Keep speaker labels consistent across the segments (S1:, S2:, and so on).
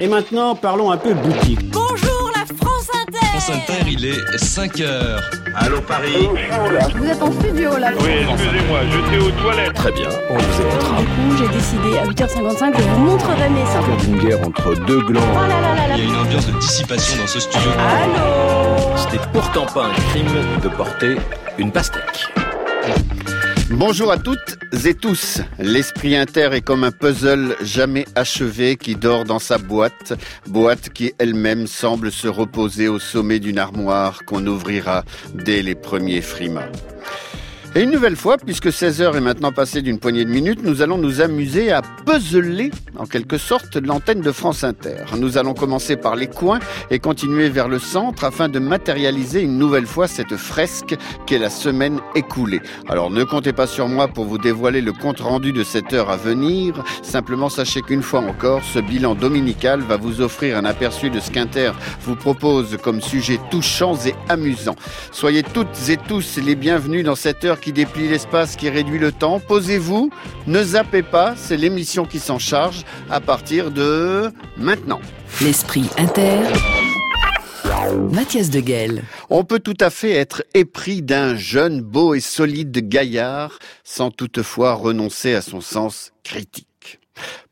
S1: Et maintenant, parlons un peu boutique.
S2: Bonjour la France Inter
S3: France Inter, il est 5 heures.
S4: Allô Paris
S5: Vous êtes en studio là
S4: Oui, excusez-moi, j'étais aux toilettes.
S3: Très bien, on vous écoutera.
S5: Du coup, j'ai décidé à 8h55 que je vous montrerai mes seins.
S6: d'une guerre entre deux glands.
S5: Oh là là là là
S3: Il y a une ambiance de dissipation dans ce studio.
S5: Allô?
S6: N'est pourtant pas un crime de porter une pastèque.
S7: Bonjour à toutes et tous. L'esprit inter est comme un puzzle jamais achevé qui dort dans sa boîte, boîte qui elle-même semble se reposer au sommet d'une armoire qu'on ouvrira dès les premiers frimas. Et une nouvelle fois, puisque 16 heures est maintenant passé d'une poignée de minutes, nous allons nous amuser à puzzler, en quelque sorte, l'antenne de France Inter. Nous allons commencer par les coins et continuer vers le centre afin de matérialiser une nouvelle fois cette fresque qu'est la semaine écoulée. Alors ne comptez pas sur moi pour vous dévoiler le compte rendu de cette heure à venir. Simplement sachez qu'une fois encore, ce bilan dominical va vous offrir un aperçu de ce qu'Inter vous propose comme sujet touchants et amusants. Soyez toutes et tous les bienvenus dans cette heure qui déplie l'espace, qui réduit le temps. Posez-vous, ne zappez pas, c'est l'émission qui s'en charge à partir de maintenant.
S8: L'esprit inter. Mathias de Guel.
S7: On peut tout à fait être épris d'un jeune, beau et solide gaillard sans toutefois renoncer à son sens critique.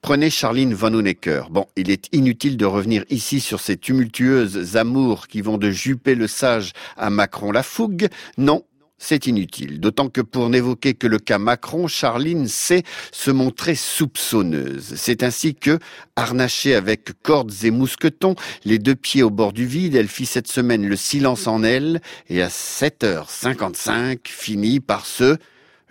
S7: Prenez Charline Van Honecker. Bon, il est inutile de revenir ici sur ces tumultueuses amours qui vont de Juppé le sage à Macron la fougue. Non, c'est inutile, d'autant que pour n'évoquer que le cas Macron, Charline sait se montrer soupçonneuse. C'est ainsi que, harnachée avec cordes et mousquetons, les deux pieds au bord du vide, elle fit cette semaine le silence en elle, et à 7h55 finit par se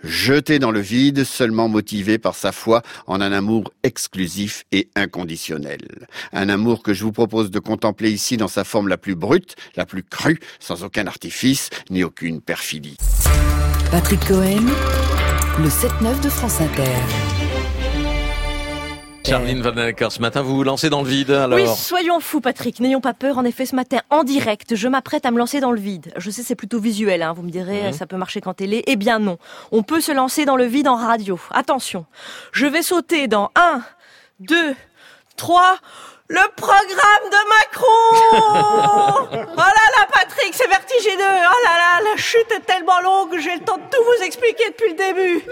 S7: jeter dans le vide, seulement motivée par sa foi en un amour exclusif et inconditionnel. Un amour que je vous propose de contempler ici dans sa forme la plus brute, la plus crue, sans aucun artifice, ni aucune perfidie.
S8: Patrick Cohen. Le 7-9 de France Inter.
S6: Charline Van Acker, ce matin, vous vous lancez dans le vide, alors
S2: Oui, soyons fous Patrick, n'ayons pas peur. En effet, ce matin, en direct, je m'apprête à me lancer dans le vide. Je sais, c'est plutôt visuel, hein. vous me direz,
S6: Mhm.
S2: ça peut marcher qu'en télé. Eh bien non, on peut se lancer dans le vide en radio. Attention, je vais sauter dans 1, 2, 3... Le programme de Macron Oh là là, Patrick, c'est vertigineux Oh là là, la chute est tellement longue que j'ai le temps de tout vous expliquer depuis le début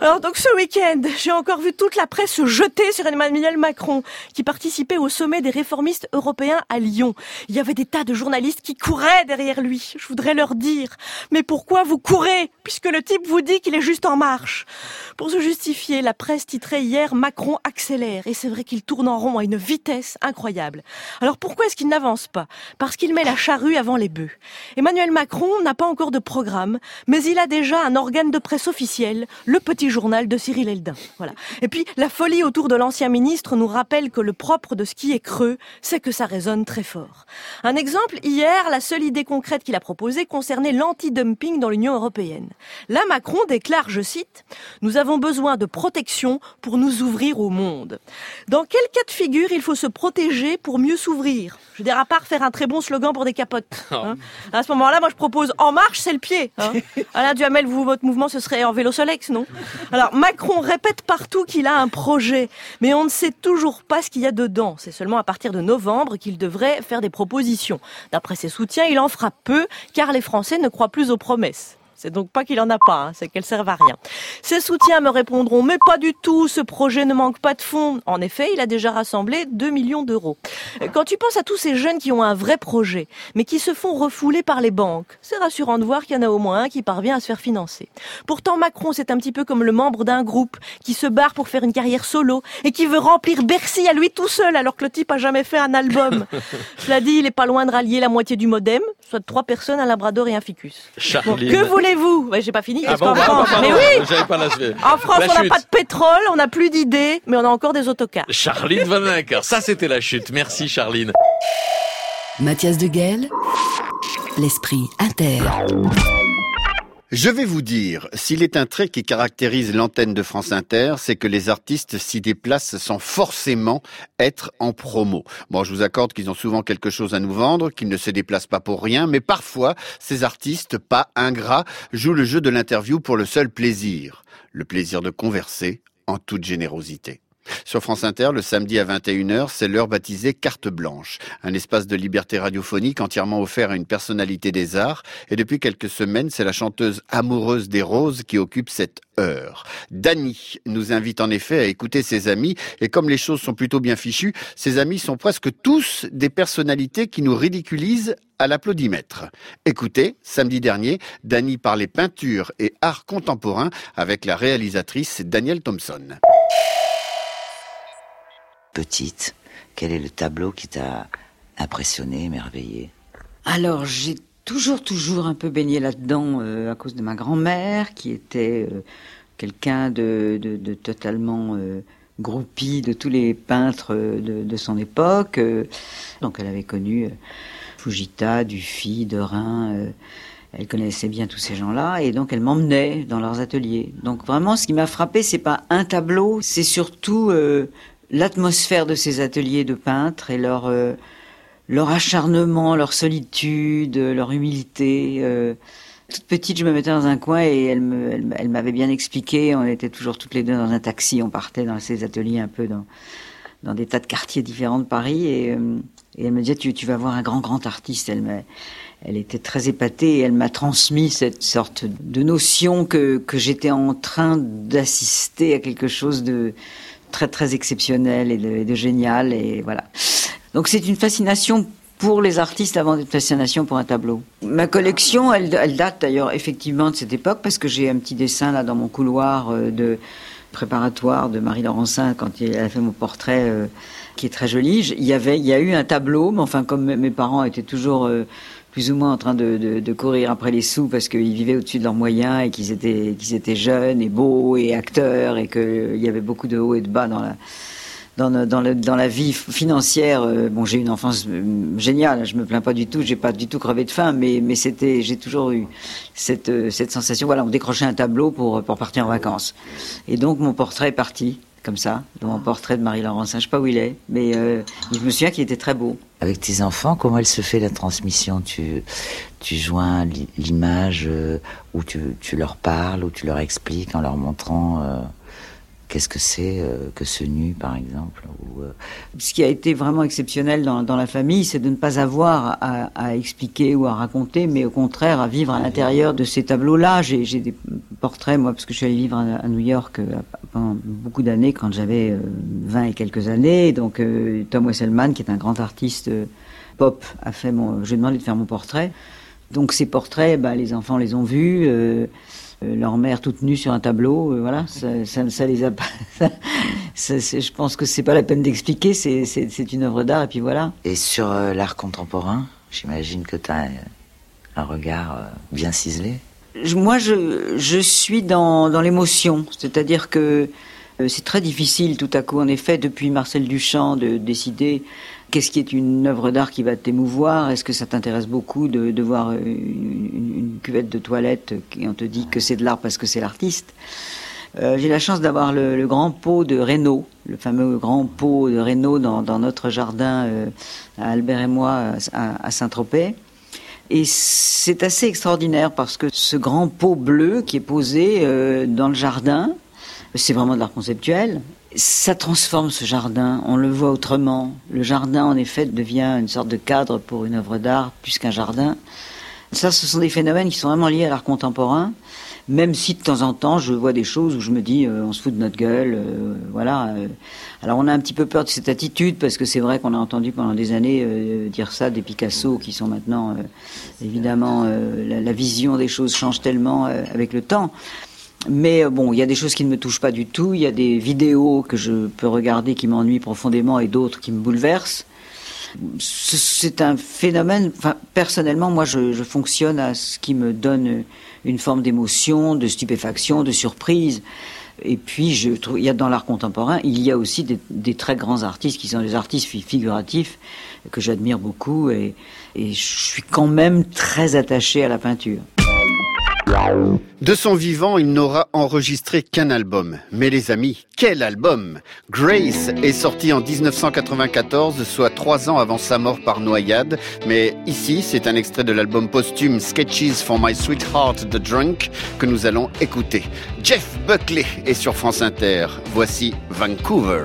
S2: Alors donc ce week-end, j'ai encore vu toute la presse se jeter sur Emmanuel Macron, qui participait au sommet des réformistes européens à Lyon. Il y avait des tas de journalistes qui couraient derrière lui. Je voudrais leur dire, mais pourquoi vous courez Puisque le type vous dit qu'il est juste en marche? Pour se justifier, la presse titrait hier Macron accélère. Et c'est vrai qu'il tourne en rond à une vitesse incroyable. Alors pourquoi est-ce qu'il n'avance pas? Parce qu'il met la charrue avant les bœufs. Emmanuel Macron n'a pas encore de programme, mais il a déjà un organe de presse officiel, le petit journal de Cyril Eldin. Voilà. Et puis la folie autour de l'ancien ministre nous rappelle que le propre de ce qui est creux, c'est que ça résonne très fort. Un exemple, hier, la seule idée concrète qu'il a proposée concernait l'anti-dumping dans l'Union européenne. Là, Macron déclare, je cite, Nous avons besoin de protection pour nous ouvrir au monde. Dans quel cas de figure il faut se protéger pour mieux s'ouvrir Je veux dire, à part faire un très bon slogan pour des capotes. hein. À ce moment-là, moi je propose En marche, c'est le pied. Hein. Alain Duhamel, vous, votre mouvement, ce serait en vélo Solex, non? Alors, Macron répète partout qu'il a un projet, mais on ne sait toujours pas ce qu'il y a dedans. C'est seulement à partir de novembre qu'il devrait faire des propositions. D'après ses soutiens, il en fera peu, car les Français ne croient plus aux promesses. C'est donc pas qu'il en a pas, hein, c'est qu'elles servent à rien. Ses soutiens me répondront, mais pas du tout, ce projet ne manque pas de fonds. En effet, il a déjà rassemblé 2 millions d'euros. Quand tu penses à tous ces jeunes qui ont un vrai projet, mais qui se font refouler par les banques, c'est rassurant de voir qu'il y en a au moins un qui parvient à se faire financer. Pourtant, Macron, c'est un petit peu comme le membre d'un groupe qui se barre pour faire une carrière solo et qui veut remplir Bercy à lui tout seul alors que le type a jamais fait un album. Cela dit, il est pas loin de rallier la moitié du modem, soit trois personnes, un labrador et un ficus. Bon, ouais, J'ai pas fini.
S6: Ah bon,
S2: France- mais oui,
S6: pas la suite.
S2: en France,
S6: La
S2: on n'a pas de pétrole, on n'a plus d'idées, mais on a encore des autocars.
S6: Charline Van Acker, ça c'était la chute. Merci Charline.
S8: Mathias de Guel. L'esprit inter.
S7: Je vais vous dire, s'il est un trait qui caractérise l'antenne de France Inter, c'est que les artistes s'y déplacent sans forcément être en promo. Bon, je vous accorde qu'ils ont souvent quelque chose à nous vendre, qu'ils ne se déplacent pas pour rien, mais parfois, ces artistes, pas ingrats, jouent le jeu de l'interview pour le seul plaisir, le plaisir de converser en toute générosité. Sur France Inter, le samedi à 21h, c'est l'heure baptisée Carte Blanche, un espace de liberté radiophonique entièrement offert à une personnalité des arts. Et depuis quelques semaines, c'est la chanteuse amoureuse des roses qui occupe cette heure. Dany nous invite en effet à écouter ses amis. Et comme les choses sont plutôt bien fichues, ses amis sont presque tous des personnalités qui nous ridiculisent à l'applaudimètre. Écoutez, samedi dernier, Dany parlait peinture et art contemporain avec la réalisatrice Danielle Thompson
S9: quel est le tableau qui t'a impressionné, émerveillé?
S10: Alors, j'ai toujours, toujours un peu baigné là-dedans euh, à cause de ma grand-mère, qui était euh, quelqu'un de, de, totalement euh, groupi de tous les peintres de, de son époque. donc, elle avait connu Fujita, Dufy, Derain. elle connaissait bien tous ces gens-là et donc elle m'emmenait dans leurs ateliers. Donc vraiment, ce qui m'a frappé, c'est pas un tableau, c'est surtout l'atmosphère de ces ateliers de peintres et leur euh, leur acharnement, leur solitude, leur humilité. Euh. toute petite, je me mettais dans un coin et elle me, elle, m'avait bien expliqué. On était toujours toutes les deux dans un taxi. On partait dans ces ateliers un peu dans dans des tas de quartiers différents de Paris et, euh, et elle me disait tu, tu vas voir un grand grand artiste. Elle m'a elle était très épatée et elle m'a transmis cette sorte de notion que, que j'étais en train d'assister à quelque chose de, très très exceptionnel et de, génial et voilà. Donc c'est une fascination pour les artistes avant d'être fascination pour un tableau. Ma collection, elle, date d'ailleurs effectivement de cette époque parce que j'ai un petit dessin là dans mon couloir euh, de préparatoire de Marie Laurencin quand elle a fait mon portrait euh, qui est très joli. Il y avait, il y a eu un tableau, mais enfin comme mes parents étaient toujours euh, plus ou moins en train de, de, de courir après les sous parce qu'ils vivaient au-dessus de leurs moyens et qu'ils étaient, qu'ils étaient jeunes et beaux et acteurs et qu'il y avait beaucoup de hauts et de bas dans la, dans, dans, le, dans la vie financière. Euh, bon, j'ai eu une enfance euh, géniale, je me plains pas du tout, j'ai pas du tout crevé de faim, mais, mais c'était, j'ai toujours eu cette, euh, cette sensation. Voilà, on décrochait un tableau pour, pour partir en vacances. Et donc mon portrait est parti comme ça, dans mon portrait de Marie-Laurence. Je ne sais pas où il est, mais euh, je me souviens qu'il était très beau.
S9: Avec tes enfants, comment elle se fait la transmission? Tu, tu joins l'image euh, où tu, tu, leur parles, où tu leur expliques en leur montrant euh, Qu'est-ce que c'est euh, que ce nu, par exemple ou, euh,
S10: Ce qui a été vraiment exceptionnel dans, dans la famille, c'est de ne pas avoir à, à, expliquer ou à raconter, mais au contraire à vivre à l'intérieur de ces tableaux-là. J'ai des portraits, moi, parce que je suis allée vivre à, New York euh, pendant beaucoup d'années, quand j'avais 20 et quelques années. Donc Tom Wesselman, qui est un grand artiste pop, a fait mon... Je lui ai demandé de faire mon portrait. Donc ces portraits, bah, les enfants les ont vus. Euh, leur mère toute nue sur un tableau, euh, voilà, ça, ça, ça, les a pas. je pense que c'est pas la peine d'expliquer, c'est une œuvre d'art et puis voilà.
S9: Et sur euh, l'art contemporain, j'imagine que tu as un, regard bien ciselé.
S10: moi, je, je suis dans, dans l'émotion, c'est-à-dire que c'est très difficile tout à coup, en effet, depuis Marcel Duchamp, de décider Qu'est-ce qui est une œuvre d'art qui va t'émouvoir Est-ce que ça t'intéresse beaucoup de, de voir une, une, cuvette de toilette et on te dit que c'est de l'art parce que c'est l'artiste euh, J'ai la chance d'avoir le, grand pot de Reynaud, le fameux grand pot de Reynaud dans, notre jardin euh, à Albert et moi à, à Saint-Tropez. Et c'est assez extraordinaire parce que ce grand pot bleu qui est posé euh, dans le jardin, c'est vraiment de l'art conceptuel ça transforme ce jardin, on le voit autrement. Le jardin, en effet, devient une sorte de cadre pour une œuvre d'art, plus qu'un jardin. Ça, ce sont des phénomènes qui sont vraiment liés à l'art contemporain, même si de temps en temps, je vois des choses où je me dis, euh, on se fout de notre gueule, euh, voilà. Euh. Alors, on a un petit peu peur de cette attitude, parce que c'est vrai qu'on a entendu pendant des années dire ça des Picasso, qui sont maintenant, évidemment, la, la, vision des choses change tellement avec le temps. Mais euh, bon, il y a des choses qui ne me touchent pas du tout. Il y a des vidéos que je peux regarder qui m'ennuient profondément et d'autres qui me bouleversent. C'est un phénomène. Enfin, personnellement, moi, je, je, fonctionne à ce qui me donne une forme d'émotion, de stupéfaction, de surprise. Et puis, je trouve, il y a dans l'art contemporain, il y a aussi des, des, très grands artistes qui sont des artistes figuratifs que j'admire beaucoup et, et je suis quand même très attaché à la peinture.
S11: De son vivant, il n'aura enregistré qu'un album. Mais les amis, quel album? Grace est sorti en 1994, soit trois ans avant sa mort par noyade. Mais ici, c'est un extrait de l'album posthume Sketches for My Sweetheart the Drunk que nous allons écouter. Jeff Buckley est sur France Inter. Voici Vancouver.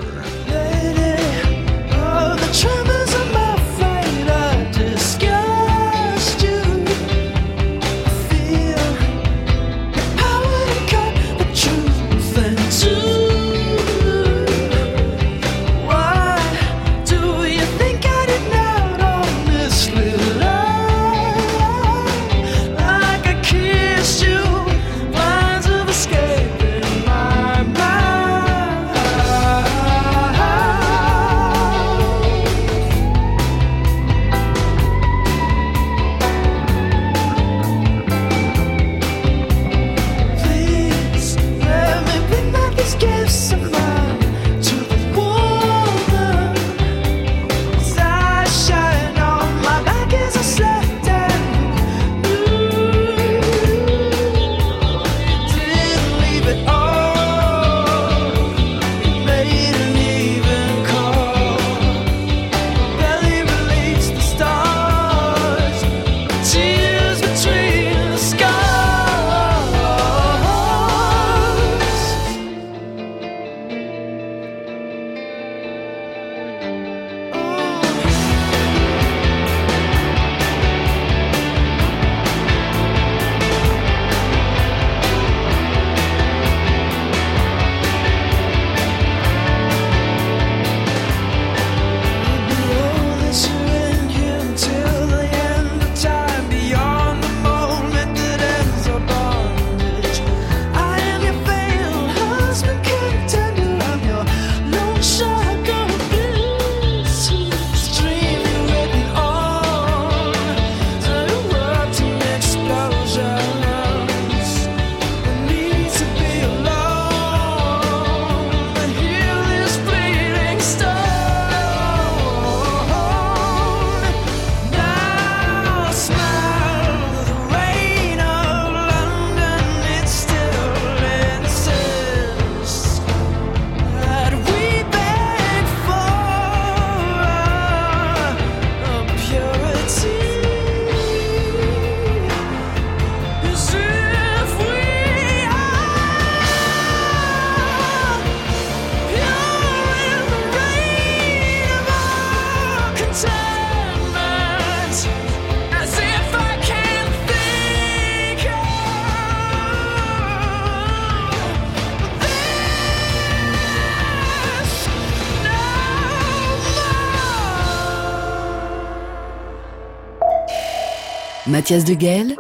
S8: Mathias Deguel,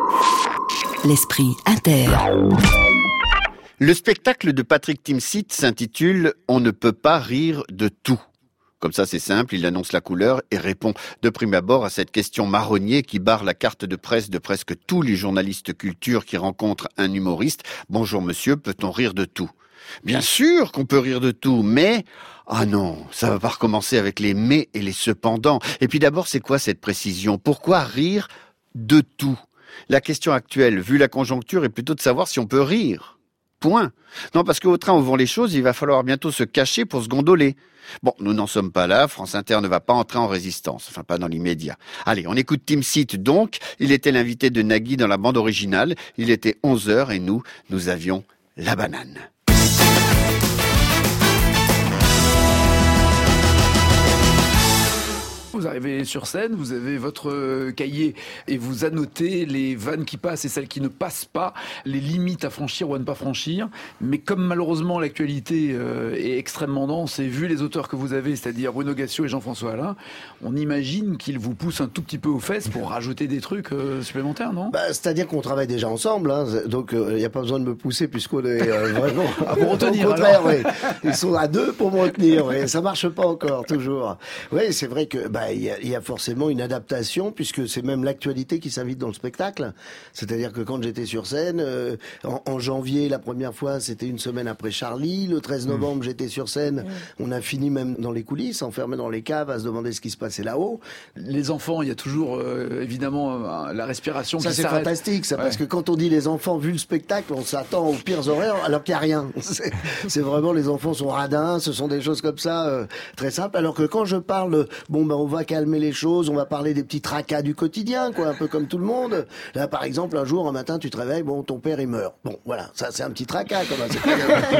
S8: l'esprit inter.
S11: Le spectacle de Patrick Timsit s'intitule On ne peut pas rire de tout. Comme ça, c'est simple, il annonce la couleur et répond de prime abord à cette question marronnier qui barre la carte de presse de presque tous les journalistes culture qui rencontrent un humoriste. Bonjour monsieur, peut-on rire de tout? Bien sûr qu'on peut rire de tout, mais ah non, ça va pas recommencer avec les mais et les cependant. Et puis d'abord, c'est quoi cette précision? Pourquoi rire de tout. La question actuelle, vu la conjoncture, est plutôt de savoir si on peut rire. Point. Non, parce qu'au train où vont les choses, il va falloir bientôt se cacher pour se gondoler. Bon, nous n'en sommes pas là. France Inter ne va pas entrer en résistance. Enfin, pas dans l'immédiat. Allez, on écoute Tim Seat donc. Il était l'invité de Nagui dans la bande originale. Il était 11 heures et nous, nous avions la banane.
S12: Vous arrivez sur scène, vous avez votre euh, cahier et vous annotez les vannes qui passent et celles qui ne passent pas, les limites à franchir ou à ne pas franchir. Mais comme malheureusement l'actualité euh, est extrêmement dense et vu les auteurs que vous avez, c'est-à-dire Bruno Gassio et Jean-François Alain, on imagine qu'ils vous poussent un tout petit peu aux fesses pour rajouter des trucs euh, supplémentaires, non?
S13: Bah, C'est-à-dire qu'on travaille déjà ensemble, hein, donc il n'y a pas besoin de me pousser puisqu'on est vraiment...
S12: à vous retenir,
S13: Au contraire, oui. Ils sont à deux pour me retenir, oui. ça marche pas encore, toujours. Oui, c'est vrai que... Bah, bah, il y, a, il y a forcément une adaptation puisque c'est même l'actualité qui s'invite dans le spectacle. C'est-à-dire que quand j'étais sur scène, euh, en, en janvier, la première fois, c'était une semaine après Charlie. Le 13 novembre, j'étais sur scène. On a fini même dans les coulisses, enfermé dans les caves, à se demander ce qui se passait là-haut.
S12: Les enfants, il y a toujours euh, évidemment euh, la respiration
S13: Ça
S12: qui
S13: c'est fantastique, ça,
S12: Ouais.
S13: parce que quand on dit les enfants, vu le spectacle, on s'attend aux pires horaires, alors qu'il n'y a rien. C'est c'est vraiment les enfants sont radins, ce sont des choses comme ça euh, très simples. Alors que quand je parle, bon ben on va calmer les choses, on va parler des petits tracas du quotidien, quoi, un peu comme tout le monde. Là par exemple, un jour, un matin, tu te réveilles, bon ton père il meurt. Bon voilà, ça c'est un petit tracas, quand même.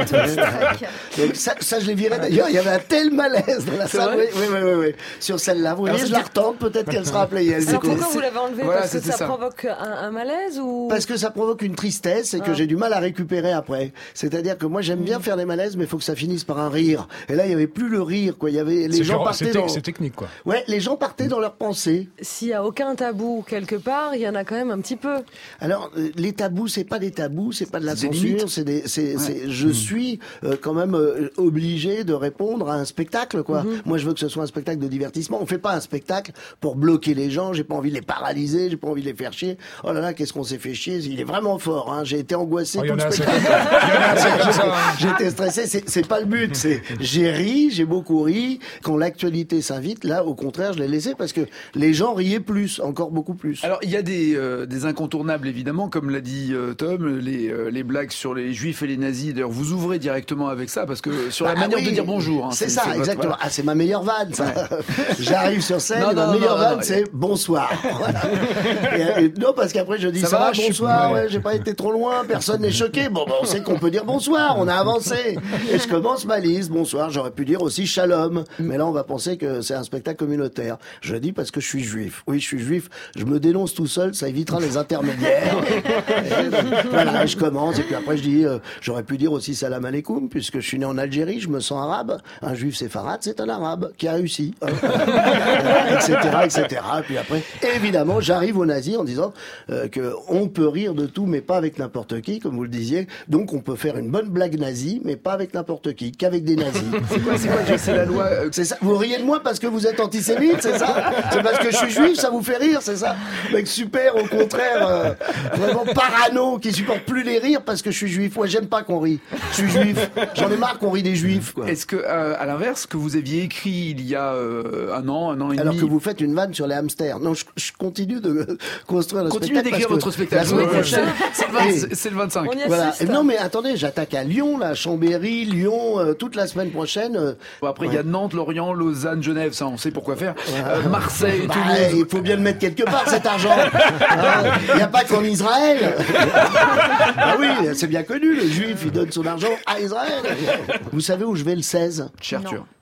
S13: Donc, ça, ça je l'ai viré d'ailleurs. Il y avait un tel malaise dans la salle. Oui, oui, oui, oui, oui. Sur celle-là, vous voyez, je la retente, peut-être qu'elle sera appelée.
S14: Alors pourquoi vous l'avez enlevé
S13: Voilà,
S14: Parce que ça,
S13: ça.
S14: provoque un, un malaise ou?
S13: Parce que ça provoque une tristesse et que
S14: Ah.
S13: j'ai du mal à récupérer après. C'est-à-dire que moi j'aime bien faire des malaises, mais il faut que ça finisse par un rire. Et là, il y avait plus le rire, quoi. Il y avait les gens
S15: genre-
S13: partaient
S15: c'est
S13: dans.
S15: c'est technique, quoi.
S13: Ouais, les gens partaient dans leurs pensées.
S14: S'il y a aucun tabou quelque part, il y en a quand même un petit peu.
S13: Alors, euh, les tabous, c'est pas des tabous, c'est pas de la censure, c'est des, c'est,
S12: Ouais.
S13: c'est- je suis euh, quand même euh, obligé de répondre à un spectacle, quoi.
S12: Mhm.
S13: Moi, je veux que ce soit un spectacle de divertissement. On fait pas un spectacle pour bloquer les gens. J'ai pas envie de les paralyser, j'ai pas envie de les faire chier. Oh là là, qu'est-ce qu'on s'est fait chier. Il est vraiment fort, hein. J'ai été angoissé
S15: Oh,
S13: tout le spectacle. J'étais stressé, c'est, c'est pas le but. C'est, j'ai ri, j'ai beaucoup ri. Quand l'actualité s'invite, là, au contraire, je l'ai laissé parce que les gens riaient plus, encore beaucoup plus.
S12: Alors il y a des, euh, des incontournables évidemment, comme l'a dit euh, Tom, les, euh, les blagues sur les juifs et les nazis. D'ailleurs, vous ouvrez directement avec ça parce que sur la
S13: Bah
S12: manière
S13: oui,
S12: de dire bonjour. hein,
S13: c'est ça,
S12: votre-
S13: exactement.
S12: voilà.
S13: Ah, c'est ma meilleure vanne, ça. J'arrive sur scène,
S12: Non,
S13: et ma
S12: non,
S13: meilleure
S12: non,
S13: vanne, c'est bonsoir. Voilà. et, et- non, parce qu'après, je dis
S12: Ça va,
S13: bonsoir,
S12: ouais.
S13: j'ai pas été trop loin, personne n'est choqué. Bon, bah, on sait qu'on peut dire bonsoir, on a avancé. Et je commence ma liste, bonsoir, j'aurais pu dire aussi shalom. Mais là, on va penser que c'est un spectacle communautaire. Je le dis parce que je suis juif. Oui, je suis juif, je me dénonce tout seul, ça évitera les intermédiaires. Et donc, voilà, je commence, et puis après, je dis, euh, j'aurais pu dire aussi salam alaikum, puisque je suis né en Algérie, je me sens arabe. Un juif séfarade, c'est un arabe qui a réussi. Hein. etc., etc. Et puis après, évidemment, j'arrive aux nazis en disant euh, que on peut rire de tout, mais pas avec n'importe qui, comme vous le disiez. Donc, on peut faire une bonne blague nazie, mais pas avec n'importe qui, qu'avec des nazis.
S12: C'est quoi, c'est quoi, c'est la loi euh,
S13: C'est ça. Vous riez de moi parce que vous êtes antisémite, c'est ça? C'est parce que je suis juif, ça vous fait rire, c'est ça? Mec super, au contraire, euh, vraiment parano, qui supporte plus les rires parce que je suis juif. Ouais, j'aime pas qu'on rit. Je suis juif. J'en ai marre qu'on rit des juifs.
S12: Est-ce que, euh, à l'inverse, que vous aviez écrit il y a euh, un an, un an et
S13: Alors
S12: demi,
S13: que vous faites une vanne sur les hamsters. Non, je, je continue de construire le
S12: continuez
S13: spectacle.
S12: d'écrire votre spectacle
S13: La semaine prochaine.
S12: c'est le 20
S13: Et-
S12: c'est le 25.
S14: On y
S13: Voilà.
S14: assiste.
S13: Et non, mais attendez, j'attaque à Lyon, là, Chambéry, Lyon, euh, toute la semaine prochaine. euh,
S12: Bon, après, il y a Nantes, Lorient, Lausanne, Genève, ça on sait pourquoi faire. Euh, Marseille,
S13: Bah,
S12: Toulouse.
S13: il faut bien le mettre quelque part cet argent. Il n'y a pas qu'en Israël. ah oui, c'est bien connu, le juif, il donne son argent à Israël. Vous savez où je vais le 16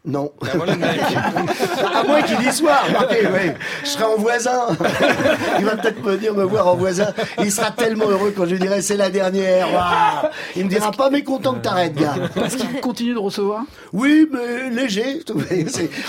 S13: Non. à moins qu'il y soit, remarquez. Je serai en voisin. Il va peut-être venir me voir en voisin. Il sera tellement heureux quand je lui dirai c'est la dernière. Waouh. Il me dira pas mécontent que t'arrêtes, gars.
S12: Parce qu'il continue de recevoir?
S13: Oui, mais léger.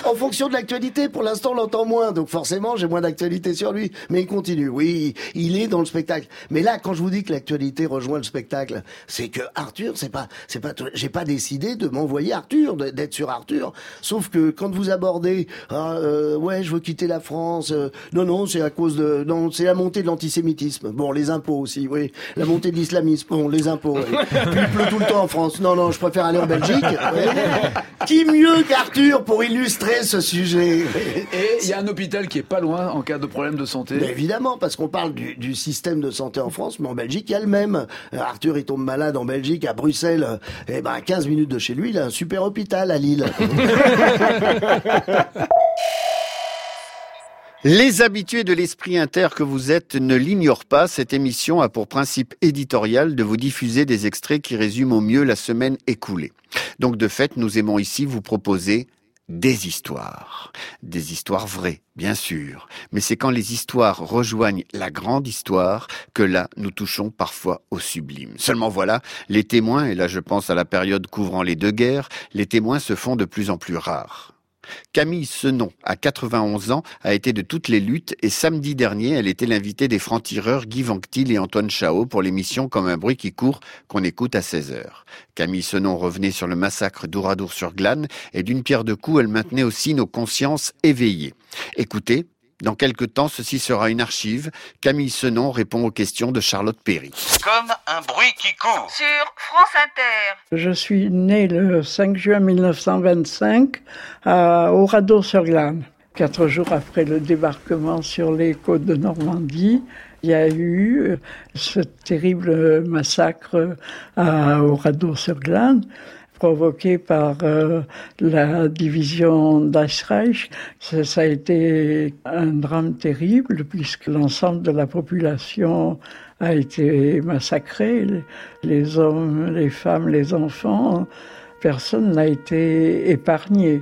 S13: En fonction de l'actualité. Pour l'instant, on l'entend moins, donc forcément, j'ai moins d'actualité sur lui. Mais il continue. Oui, il est dans le spectacle. Mais là, quand je vous dis que l'actualité rejoint le spectacle, c'est que Arthur, c'est pas, c'est pas, j'ai pas décidé de m'envoyer Arthur, d'être sur Arthur. Sauf que quand vous abordez, ah, euh, ouais, je veux quitter la France. euh, non, non, c'est à cause de, non, c'est la montée de l'antisémitisme. Bon, les impôts aussi, oui. La montée de l'islamisme. Bon, les impôts. oui. Puis il pleut tout le temps en France. Non, non, je préfère aller en Belgique. oui. Qui mieux qu'Arthur pour illustrer ce sujet?
S12: Et il y a un hôpital qui est pas loin en cas de problème de santé.
S13: Mais évidemment, parce qu'on parle du, du système de santé en France, mais en Belgique, il y a le même. Euh, Arthur, il tombe malade en Belgique, à Bruxelles. euh, Eh ben, à 15 minutes de chez lui, il a un super hôpital à Lille.
S7: Les habitués de l'esprit inter que vous êtes ne l'ignorent pas. Cette émission a pour principe éditorial de vous diffuser des extraits qui résument au mieux la semaine écoulée. Donc de fait, nous aimons ici vous proposer des histoires. Des histoires vraies, bien sûr. Mais c'est quand les histoires rejoignent la grande histoire que là, nous touchons parfois au sublime. Seulement voilà, les témoins, et là je pense à la période couvrant les deux guerres, les témoins se font de plus en plus rares. Camille Senon, à 91 ans, a été de toutes les luttes et samedi dernier, elle était l'invitée des francs-tireurs Guy Vanctil et Antoine Chao pour l'émission Comme un bruit qui court qu'on écoute à 16h. Camille Senon revenait sur le massacre d'Ouradour-sur-Glane et d'une pierre de coups, elle maintenait aussi nos consciences éveillées. Écoutez, dans quelques temps, ceci sera une archive. Camille Senon répond aux questions de Charlotte Perry.
S16: Comme un bruit qui court.
S17: Sur France Inter.
S18: Je suis né le 5 juin 1925 à Oradour-sur-Glane. Quatre jours après le débarquement sur les côtes de Normandie, il y a eu ce terrible massacre à Oradour-sur-Glane provoqué par euh, la division d'Eisreich. Ça, ça, a été un drame terrible puisque l'ensemble de la population a été massacré, les hommes, les femmes, les enfants, personne n'a été épargné.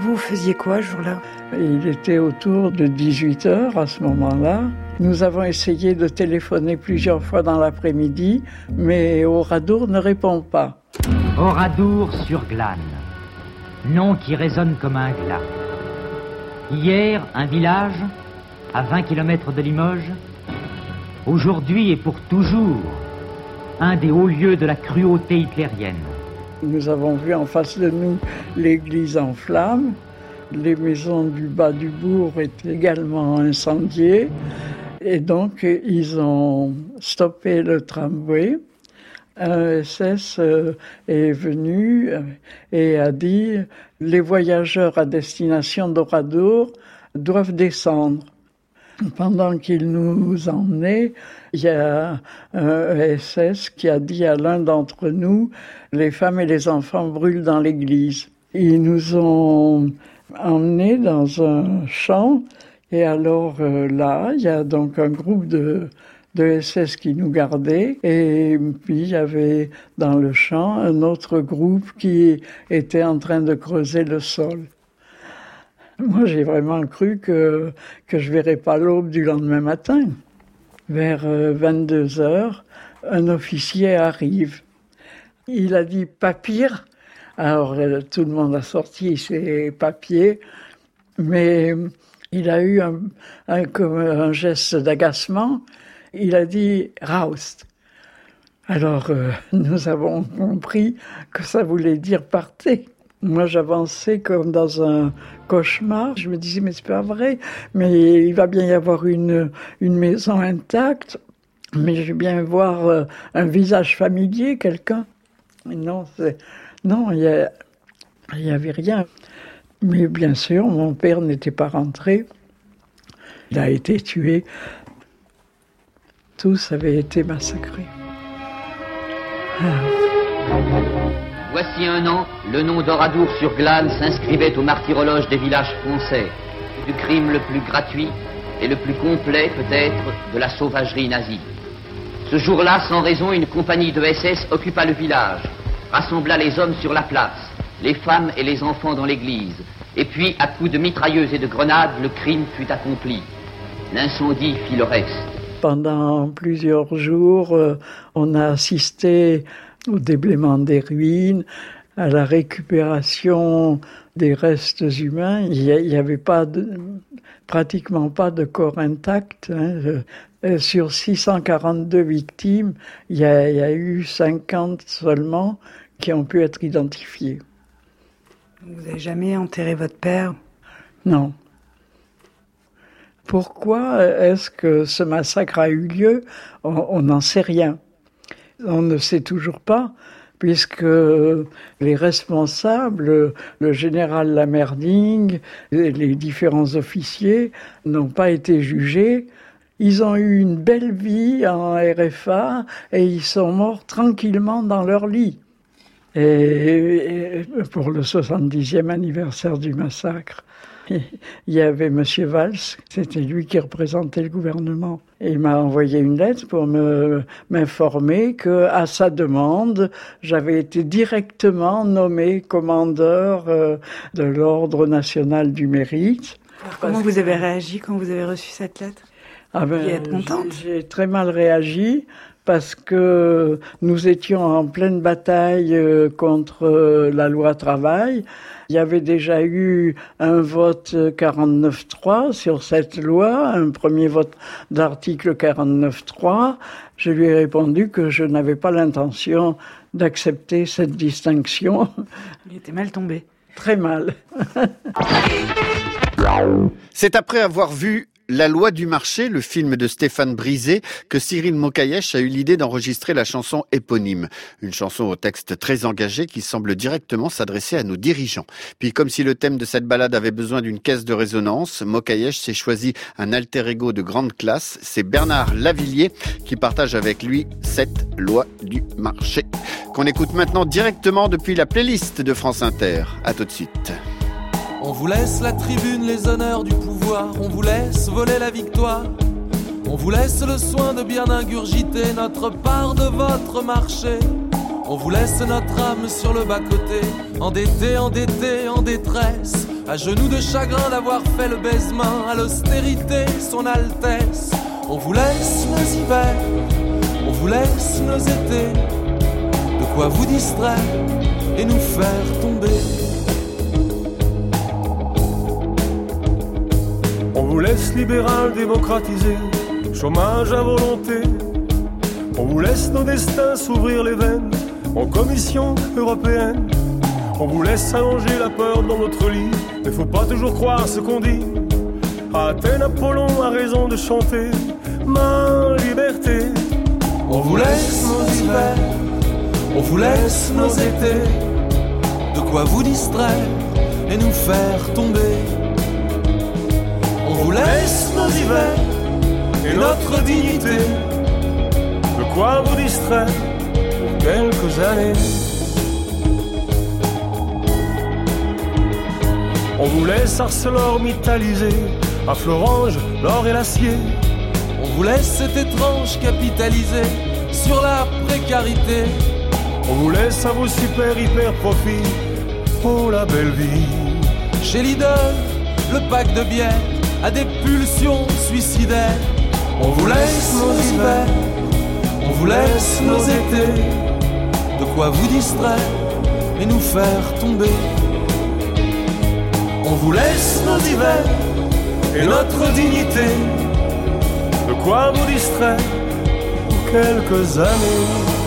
S19: Vous faisiez quoi ce jour-là?
S18: Il était autour de 18 heures à ce moment-là. Nous avons essayé de téléphoner plusieurs fois dans l'après-midi, mais Oradour ne répond pas.
S20: Oradour sur Glane, nom qui résonne comme un glas. Hier, un village, à 20 km de Limoges. Aujourd'hui et pour toujours, un des hauts lieux de la cruauté hitlérienne.
S18: Nous avons vu en face de nous l'église en flammes. Les maisons du bas du bourg étaient également incendiées. Et donc, ils ont stoppé le tramway. Un SS est venu et a dit les voyageurs à destination d'Oradour doivent descendre. Pendant qu'il nous emmenait, il y a un SS qui a dit à l'un d'entre nous les femmes et les enfants brûlent dans l'église. Ils nous ont emmenés dans un champ et alors euh, là, il y a donc un groupe de, de SS qui nous gardait et puis il y avait dans le champ un autre groupe qui était en train de creuser le sol. Moi, j'ai vraiment cru que, que je verrais pas l'aube du lendemain matin. Vers 22 heures, un officier arrive. Il a dit papire. Alors, tout le monde a sorti ses papiers, mais il a eu un, un, un geste d'agacement. Il a dit Raust. Alors, euh, nous avons compris que ça voulait dire partez. Moi, j'avançais comme dans un cauchemar. Je me disais, mais c'est pas vrai. Mais il va bien y avoir une, une maison intacte. Mais je vais bien voir euh, un visage familier, quelqu'un. Non, non, il n'y avait rien. Mais bien sûr, mon père n'était pas rentré. Il a été tué. Tous avaient été massacrés. Ah.
S21: Voici un an, le nom d'Oradour-sur-Glane s'inscrivait au martyrologe des villages français, du crime le plus gratuit et le plus complet peut-être de la sauvagerie nazie. Ce jour-là, sans raison, une compagnie de SS occupa le village, rassembla les hommes sur la place, les femmes et les enfants dans l'église, et puis, à coups de mitrailleuses et de grenades, le crime fut accompli. L'incendie fit le reste.
S18: Pendant plusieurs jours, euh, on a assisté au déblaiement des ruines, à la récupération des restes humains. Il n'y avait pas de, pratiquement pas de corps intact. Hein. Sur 642 victimes, il y, a, il y, a, eu 50 seulement qui ont pu être identifiés.
S19: Vous n'avez jamais enterré votre père?
S18: Non. Pourquoi est-ce que ce massacre a eu lieu? On n'en sait rien. On ne sait toujours pas, puisque les responsables, le général Lamerding, les différents officiers n'ont pas été jugés. Ils ont eu une belle vie en RFA et ils sont morts tranquillement dans leur lit. Et pour le 70e anniversaire du massacre, il y avait Monsieur Valls, c'était lui qui représentait le gouvernement. Et il m'a envoyé une lettre pour me m'informer que, à sa demande, j'avais été directement nommé commandeur euh, de l'ordre national du mérite.
S19: Alors, comment vous avez réagi quand vous avez reçu cette lettre?
S18: Ah ben, J'ai très mal réagi parce que nous étions en pleine bataille euh, contre euh, la loi travail. Il y avait déjà eu un vote 49.3 sur cette loi, un premier vote d'article 49.3. Je lui ai répondu que je n'avais pas l'intention d'accepter cette distinction.
S19: Il était mal tombé.
S18: Très mal.
S7: C'est après avoir vu la loi du marché, le film de Stéphane Brisé, que Cyril Mokayesh a eu l'idée d'enregistrer la chanson éponyme. Une chanson au texte très engagé qui semble directement s'adresser à nos dirigeants. Puis comme si le thème de cette balade avait besoin d'une caisse de résonance, Mokayesh s'est choisi un alter ego de grande classe. C'est Bernard Lavillier qui partage avec lui cette loi du marché. Qu'on écoute maintenant directement depuis la playlist de France Inter. À tout de suite.
S22: On vous laisse la tribune, les honneurs du pouvoir, on vous laisse voler la victoire. On vous laisse le soin de bien ingurgiter notre part de votre marché. On vous laisse notre âme sur le bas-côté, endetté, endetté, en détresse, à genoux de chagrin d'avoir fait le baisement à l'austérité, son Altesse. On vous laisse nos hivers, on vous laisse nos étés, de quoi vous distraire et nous faire tomber.
S23: Vous laisse libéral démocratisé, chômage à volonté. On vous laisse nos destins s'ouvrir les veines en commission européenne. On vous laisse allonger la peur dans notre lit, mais faut pas toujours croire ce qu'on dit. À Athènes, Apollon a raison de chanter ma liberté.
S22: On vous laisse nos hivers, on vous laisse nos étés, de quoi vous distraire et nous faire tomber. On vous laisse nos hivers et notre dignité,
S23: de quoi vous distraire pour quelques années. On vous laisse ArcelorMittaliser à Florange l'or et l'acier.
S22: On vous laisse cet étrange capitalisé sur la précarité.
S23: On vous laisse à vos super hyper profits. Oh la belle vie.
S22: Chez Lidl, le pack de bière a des pulsions suicidaires. On vous laisse nos hivers, on vous laisse nos étés. De quoi vous distraire et nous faire tomber. On vous laisse nos hivers et notre dignité.
S23: De quoi vous distraire pour quelques années.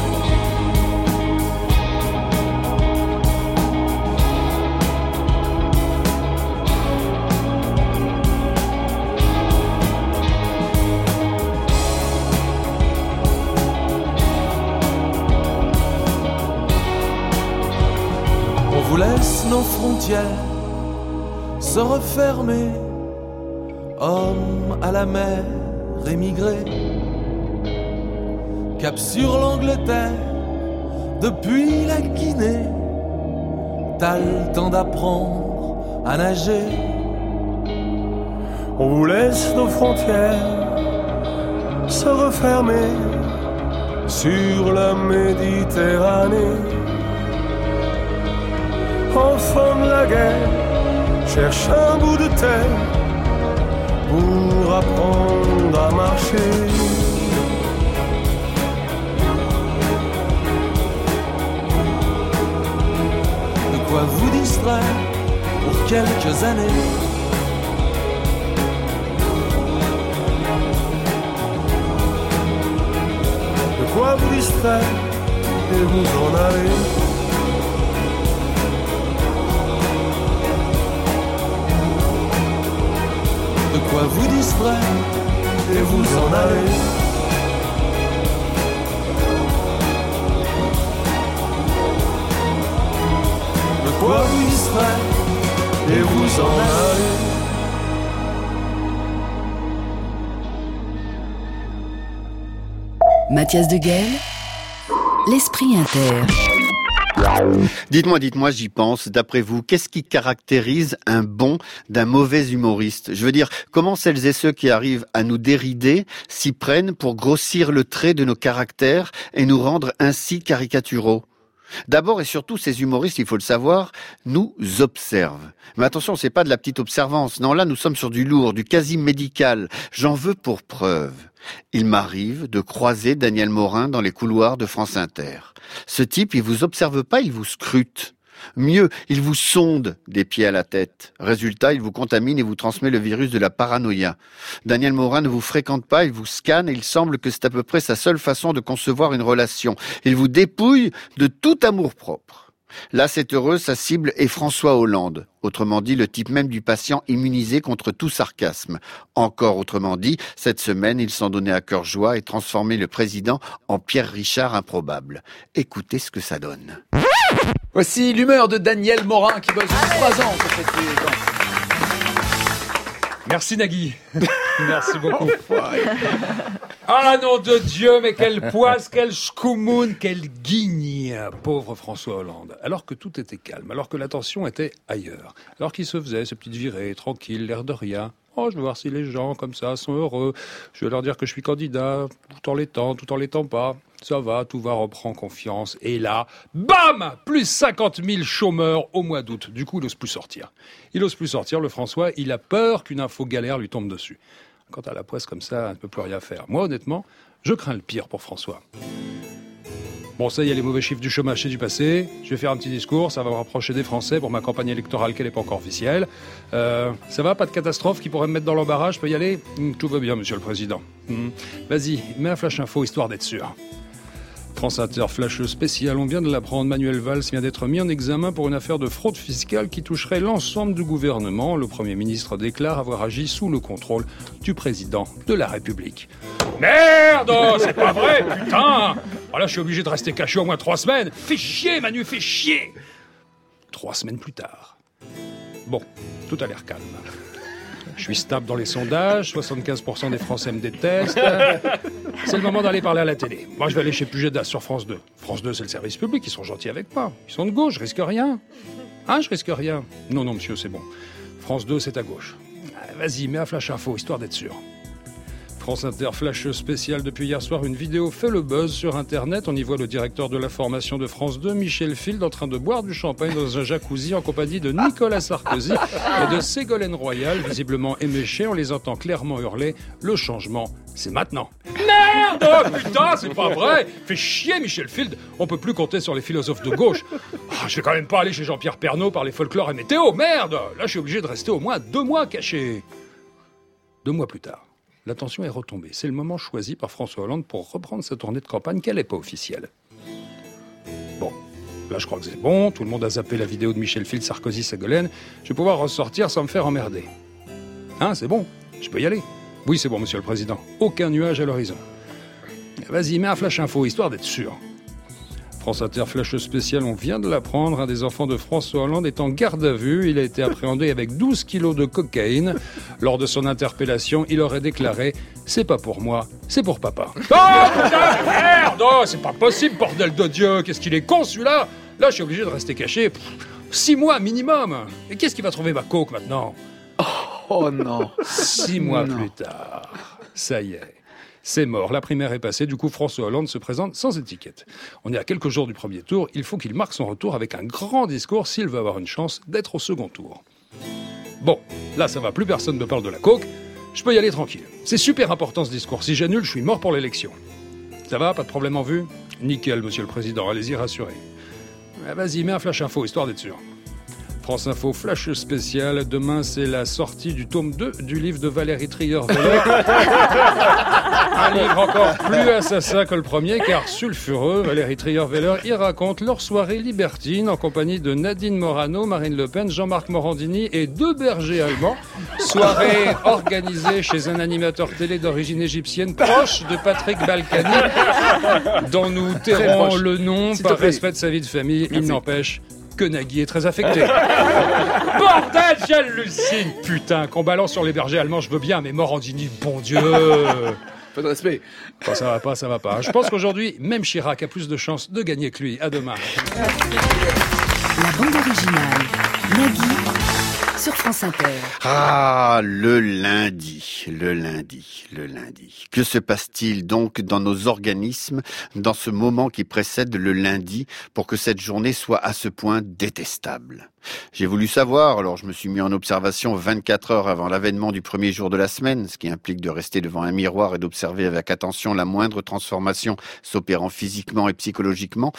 S22: Vous laisse nos frontières se refermer, hommes à la mer émigrés, cap sur l'Angleterre, depuis la Guinée, t'as le temps d'apprendre à nager.
S23: On vous laisse nos frontières se refermer sur la Méditerranée. De la guerre, cherche un bout de terre pour apprendre à marcher.
S22: De quoi vous distraire pour quelques années.
S23: De quoi vous distraire et vous en aller.
S22: Quoi vous distraire
S23: et vous en aller.
S22: De quoi vous distraire
S23: et vous en aller.
S8: Mathias de Guel, l'esprit inter.
S7: Dites-moi, dites-moi, j'y pense. D'après vous, qu'est-ce qui caractérise un bon d'un mauvais humoriste? Je veux dire, comment celles et ceux qui arrivent à nous dérider s'y prennent pour grossir le trait de nos caractères et nous rendre ainsi caricaturaux? D'abord et surtout, ces humoristes, il faut le savoir, nous observent. Mais attention, c'est pas de la petite observance. Non, là, nous sommes sur du lourd, du quasi médical. J'en veux pour preuve. Il m'arrive de croiser Daniel Morin dans les couloirs de France Inter. Ce type, il vous observe pas, il vous scrute. Mieux, il vous sonde des pieds à la tête. Résultat, il vous contamine et vous transmet le virus de la paranoïa. Daniel Morin ne vous fréquente pas, il vous scanne et il semble que c'est à peu près sa seule façon de concevoir une relation. Il vous dépouille de tout amour propre. Là, c'est heureux, sa cible est François Hollande. Autrement dit, le type même du patient immunisé contre tout sarcasme. Encore autrement dit, cette semaine, il s'en donnait à cœur joie et transformait le président en Pierre Richard improbable. Écoutez ce que ça donne.
S12: Voici l'humeur de Daniel Morin qui bosse depuis trois ans sur cette.
S15: Merci Nagui. Merci beaucoup. Ah nom de Dieu, mais quelle poisse, quelle schkoumoun, quelle guigne, pauvre François Hollande. Alors que tout était calme, alors que l'attention était ailleurs, alors qu'il se faisait ses petites virées, tranquille, l'air de rien. Oh, je vais voir si les gens comme ça sont heureux. Je vais leur dire que je suis candidat, tout en l'étant, tout en l'étant pas. Ça va, tout va, reprend confiance. Et là, bam Plus 50 000 chômeurs au mois d'août. Du coup, il n'ose plus sortir. Il n'ose plus sortir, le François. Il a peur qu'une info galère lui tombe dessus. Quand à la poisse comme ça, on ne peut plus rien faire. Moi, honnêtement, je crains le pire pour François. Bon, ça, y a les mauvais chiffres du chômage, c'est du passé. Je vais faire un petit discours, ça va me rapprocher des Français pour ma campagne électorale qui n'est pas encore officielle. Euh, ça va, pas de catastrophe qui pourrait me mettre dans l'embarras, je peux y aller? Hum, Tout va bien, monsieur le Président. Hum. Vas-y, mets un flash info histoire d'être sûr. France Inter Flash spécial, on vient de l'apprendre, Manuel Valls vient d'être mis en examen pour une affaire de fraude fiscale qui toucherait l'ensemble du gouvernement. Le Premier ministre déclare avoir agi sous le contrôle du président de la République. Merde oh, C'est pas vrai, putain oh Là, je suis obligé de rester caché au moins trois semaines. Fais chier, Manu, fais chier Trois semaines plus tard. Bon, tout a l'air calme. Je suis stable dans les sondages, 75% des Français me détestent. C'est le moment d'aller parler à la télé. Moi, je vais aller chez Puget sur France 2. France 2, c'est le service public, ils sont gentils avec moi. Ils sont de gauche, je risque rien. Hein, je risque rien. Non, non, monsieur, c'est bon. France 2, c'est à gauche. Ah, Vas-y, mets un flash info, histoire d'être sûr. France Inter Flash spécial depuis hier soir, une vidéo fait le buzz sur Internet. On y voit le directeur de l'information de France 2, Michel Field, en train de boire du champagne dans un jacuzzi en compagnie de Nicolas Sarkozy et de Ségolène Royal, visiblement éméchés. On les entend clairement hurler Le changement, c'est maintenant. Merde oh, Putain, c'est pas vrai Fait chier, Michel Field On peut plus compter sur les philosophes de gauche. Ah, je vais quand même pas aller chez Jean-Pierre Pernaud par les folklore et météo, merde Là, je suis obligé de rester au moins deux mois caché. Deux mois plus tard, la tension est retombée. C'est le moment choisi par François Hollande pour reprendre sa tournée de campagne qu'elle n'est pas officielle. Bon, là je crois que c'est bon, tout le monde a zappé la vidéo de Michel Field, Sarkozy, Ségolène. Je vais pouvoir ressortir sans me faire emmerder. Hein, c'est bon Je peux y aller Oui, c'est bon, monsieur le président. Aucun nuage à l'horizon. Vas-y, mets un flash info, histoire d'être sûr. France Inter Flash spécial, on vient de l'apprendre. Un des enfants de François Hollande est en garde à vue. Il a été appréhendé avec 12 kilos de cocaïne. Lors de son interpellation, il aurait déclaré C'est pas pour moi, c'est pour papa. Oh putain, merde oh, C'est pas possible, bordel de Dieu Qu'est-ce qu'il est con celui-là Là, je suis obligé de rester caché. Pff, Six mois minimum Et qu'est-ce qui va trouver ma coke maintenant?
S12: Oh non
S15: Six mois plus tard, ça y est. C'est mort, la primaire est passée, du coup François Hollande se présente sans étiquette. On est à quelques jours du premier tour, il faut qu'il marque son retour avec un grand discours s'il veut avoir une chance d'être au second tour. Bon, là ça va, plus personne ne parle de la coke, je peux y aller tranquille. C'est super important ce discours, si j'annule, je suis mort pour l'élection. Ça va, pas de problème en vue? Nickel, monsieur le président, allez-y rassurez. Ah, Vas-y, mets un flash info, histoire d'être sûr. France Info Flash spécial. Demain, c'est la sortie du tome 2 du livre de Valérie Trier-Veller. Un livre encore plus assassin que le premier, car sulfureux, Valérie Trier-Veller y raconte leur soirée libertine en compagnie de Nadine Morano, Marine Le Pen, Jean-Marc Morandini et deux bergers allemands. Soirée organisée chez un animateur télé d'origine égyptienne proche de Patrick Balkany, dont nous tairons le nom par respect de sa vie de famille. Il n'empêche que Nagui est très affecté. Bordel, j'hallucine Putain, qu'on balance sur les bergers allemands, je veux bien, mais Morandini, bon Dieu
S12: Pas de respect.
S15: Ça va pas, ça va pas. Je pense qu'aujourd'hui, même Chirac a plus de chances de gagner que lui. À demain.
S8: La bande originale. Nagui. Sur France Inter.
S7: Ah, le lundi, le lundi, le lundi. Que se passe-t-il donc dans nos organismes dans ce moment qui précède le lundi pour que cette journée soit à ce point détestable? J'ai voulu savoir, alors je me suis mis en observation 24 heures avant l'avènement du premier jour de la semaine, ce qui implique de rester devant un miroir et d'observer avec attention la moindre transformation s'opérant physiquement et psychologiquement.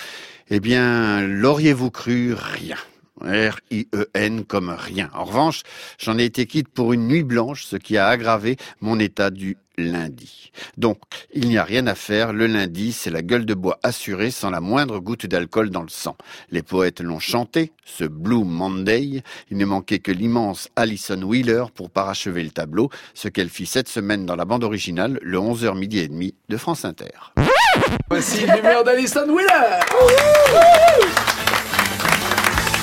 S7: Eh bien, l'auriez-vous cru? Rien. R-I-E-N comme rien. En revanche, j'en ai été quitte pour une nuit blanche, ce qui a aggravé mon état du lundi. Donc, il n'y a rien à faire. Le lundi, c'est la gueule de bois assurée sans la moindre goutte d'alcool dans le sang. Les poètes l'ont chanté, ce Blue Monday. Il ne manquait que l'immense Alison Wheeler pour parachever le tableau, ce qu'elle fit cette semaine dans la bande originale, le 11h midi et demi de France Inter.
S12: Voici l'humeur d'Alison Wheeler.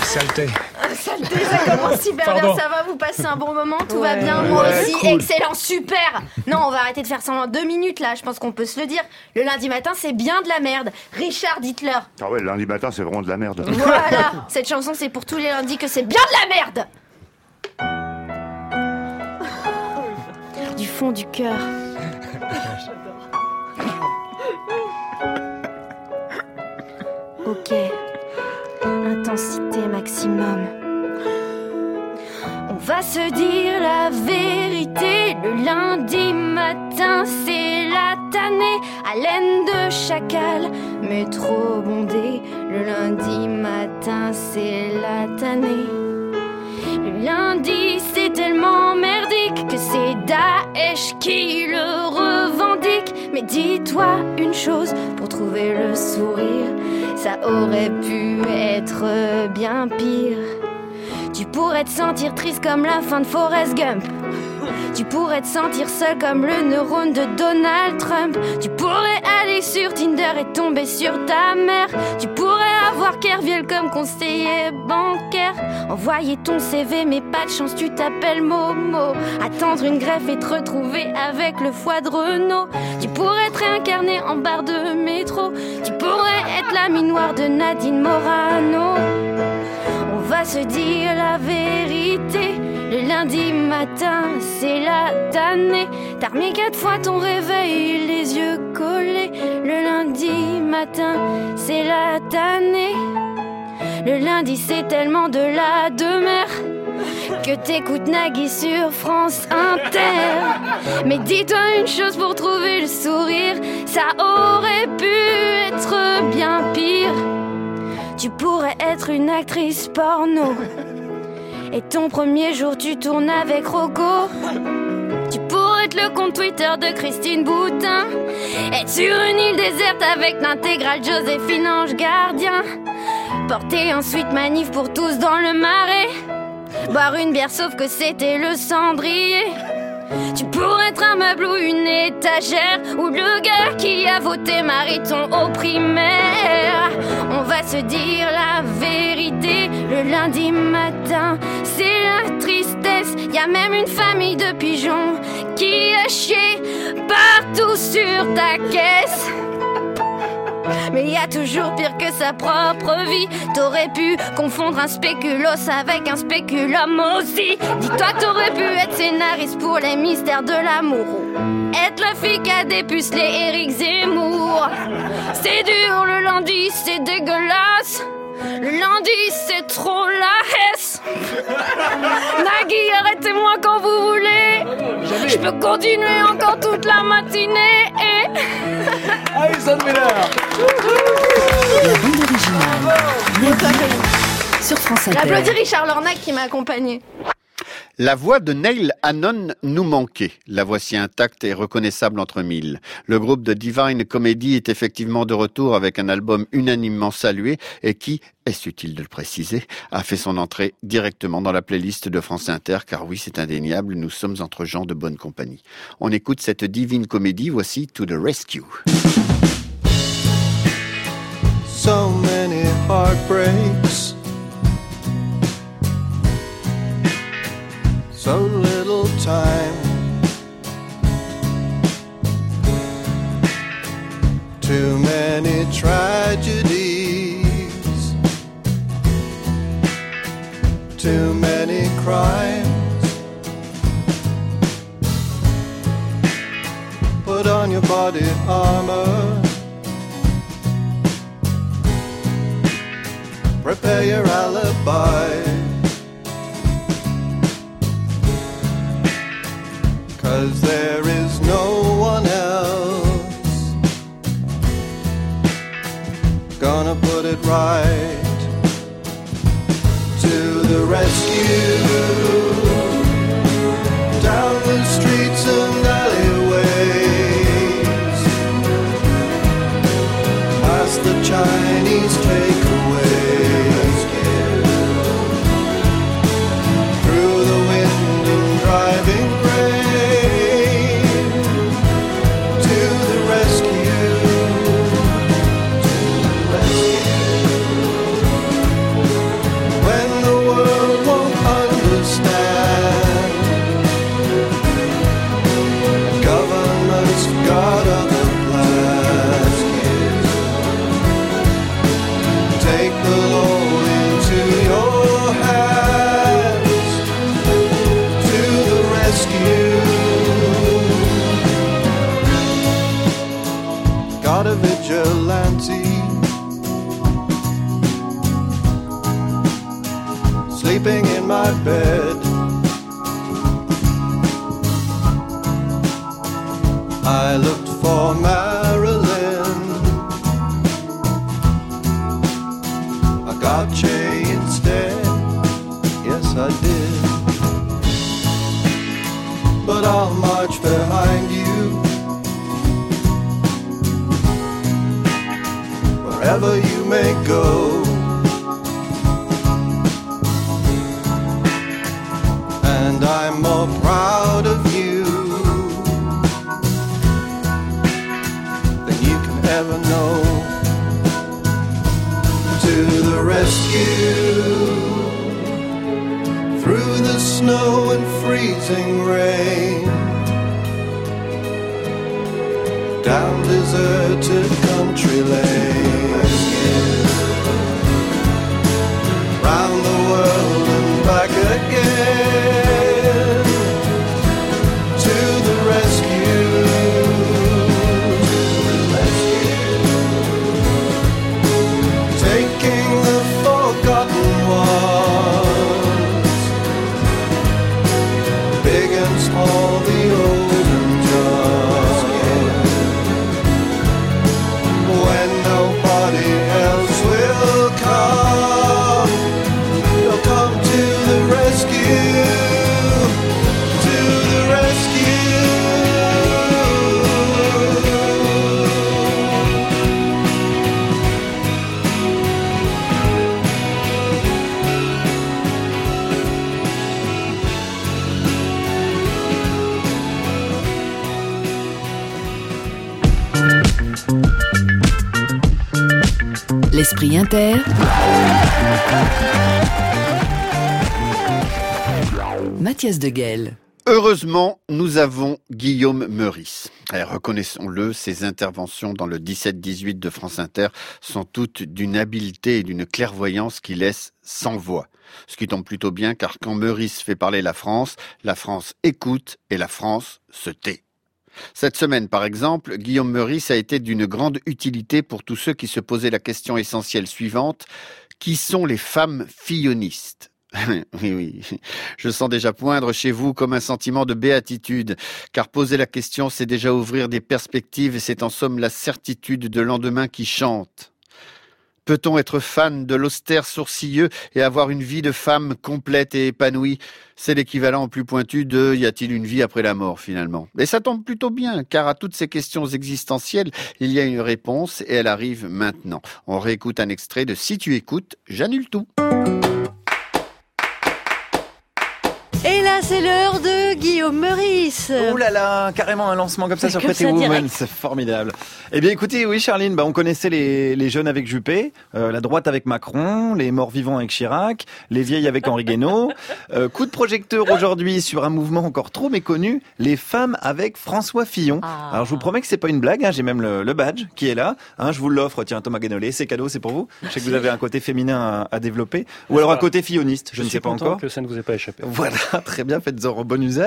S15: Saleté.
S24: Saleté, ça commence super
S15: Pardon.
S24: bien, ça va, vous passez un bon moment, tout va bien, moi
S15: Ouais,
S24: aussi,
S15: cool.
S24: excellent, super Non, on va arrêter de faire semblant deux minutes là, je pense qu'on peut se le dire. Le lundi matin, c'est bien de la merde. Richard, dites-leur.
S25: Ah ouais, lundi matin, c'est vraiment de la merde.
S24: Voilà, cette chanson, c'est pour tous les lundis que c'est bien de la merde Du fond du cœur. Ok. Maximum. On va se dire la vérité. Le lundi matin, c'est la tannée. Haleine de chacal, mais trop bondé. Le lundi matin, c'est la tannée. Le lundi, c'est tellement merdique que c'est Daesh qui le revendique. Mais dis-toi une chose pour trouver le sourire, ça aurait pu être bien pire. Tu pourrais te sentir triste comme la fin de Forrest Gump. Tu pourrais te sentir seul comme le neurone de Donald Trump. Tu pourrais aller sur Tinder et tomber sur ta mère. Tu pourrais avoir Kerviel comme conseiller bancaire. Envoyer ton CV, mais pas de chance, tu t'appelles Momo. Attendre une greffe et te retrouver avec le foie de Renault. Tu pourrais te réincarner en barre de métro. Tu pourrais être l'ami noir de Nadine Morano. On va se dire la vérité. Le lundi matin, c'est la tannée. T'as remis quatre fois ton réveil, les yeux collés. Le lundi matin, c'est la tannée. Le lundi, c'est tellement de la demeure que t'écoutes Nagui sur France Inter. Mais dis-toi une chose pour trouver le sourire, ça aurait pu être bien pire. Tu pourrais être une actrice porno. Et ton premier jour, tu tournes avec Rocco. Tu pourrais être le compte Twitter de Christine Boutin. Être sur une île déserte avec l'intégrale Joséphine Ange Gardien. Porter ensuite manif pour tous dans le marais. Boire une bière sauf que c'était le cendrier. Tu pourrais être un meuble ou une étagère Ou le gars qui a voté Mariton au primaire. On va se dire la vérité Le lundi matin. C'est la tristesse. Y a même une famille de pigeons Qui a chié partout sur ta caisse mais y a toujours pire que sa propre vie. T'aurais pu confondre un spéculos avec un spéculum aussi. Dis-toi, t'aurais pu être scénariste pour les mystères de l'amour. ou Être la fille qui a dépucelé Eric Zemmour. C'est dur le lundi, c'est dégueulasse. Le lundi, c'est trop la hesse. Nagui, arrêtez-moi quand vous voulez. Je peux continuer encore toute la matinée. Et...
S12: Alison Miller.
S8: La bande originale. Sur France Inter.
S24: J'applaudis Richard Lornac qui m'a accompagné.
S7: La voix de Neil Hannon nous manquait. La voici intacte et reconnaissable entre mille. Le groupe de Divine Comedy est effectivement de retour avec un album unanimement salué et qui, est-ce utile de le préciser, a fait son entrée directement dans la playlist de France Inter car oui, c'est indéniable, nous sommes entre gens de bonne compagnie. On écoute cette Divine Comedy, voici To the Rescue.
S26: So many heartbreaks. Got a vigilante. sleeping in my bed. Freezing rain, down deserted country lanes,
S8: L'esprit inter. Mathias Deguel.
S7: Heureusement, nous avons Guillaume Meurice. Eh, Reconnaissons-le, ses interventions dans le 17-18 de France Inter sont toutes d'une habileté et d'une clairvoyance qui laissent sans voix. Ce qui tombe plutôt bien car quand Meurice fait parler la France, la France écoute et la France se tait. Cette semaine, par exemple, Guillaume Meurice a été d'une grande utilité pour tous ceux qui se posaient la question essentielle suivante. Qui sont les femmes fillonistes oui, oui. Je sens déjà poindre chez vous comme un sentiment de béatitude, car poser la question, c'est déjà ouvrir des perspectives et c'est en somme la certitude de lendemain qui chante. Peut-on être fan de l'austère sourcilleux et avoir une vie de femme complète et épanouie? C'est l'équivalent plus pointu de y a-t-il une vie après la mort finalement? Et ça tombe plutôt bien, car à toutes ces questions existentielles, il y a une réponse et elle arrive maintenant. On réécoute un extrait de Si tu écoutes, j'annule tout.
S27: Et c'est l'heure de Guillaume Meurice.
S28: Oh là là, carrément un lancement comme ça sur
S27: ça,
S28: Woman, c'est formidable. Eh bien écoutez, oui Charline, bah, on connaissait les, les jeunes avec Juppé, euh, la droite avec Macron, les morts vivants avec Chirac, les vieilles avec Henri Guénaud. Euh, coup de projecteur aujourd'hui sur un mouvement encore trop méconnu, les femmes avec François Fillon.
S27: Ah.
S28: Alors je vous promets que c'est pas une blague, hein, j'ai même le, le badge qui est là. Hein, je vous l'offre, tiens Thomas Guénolé, c'est cadeau, c'est pour vous. Je sais que vous avez un côté féminin à, à développer, ou alors un côté filloniste, je, ne sais pas encore.
S29: que ça ne vous ait pas échappé.
S28: Voilà, très bien, faites-en bon usage.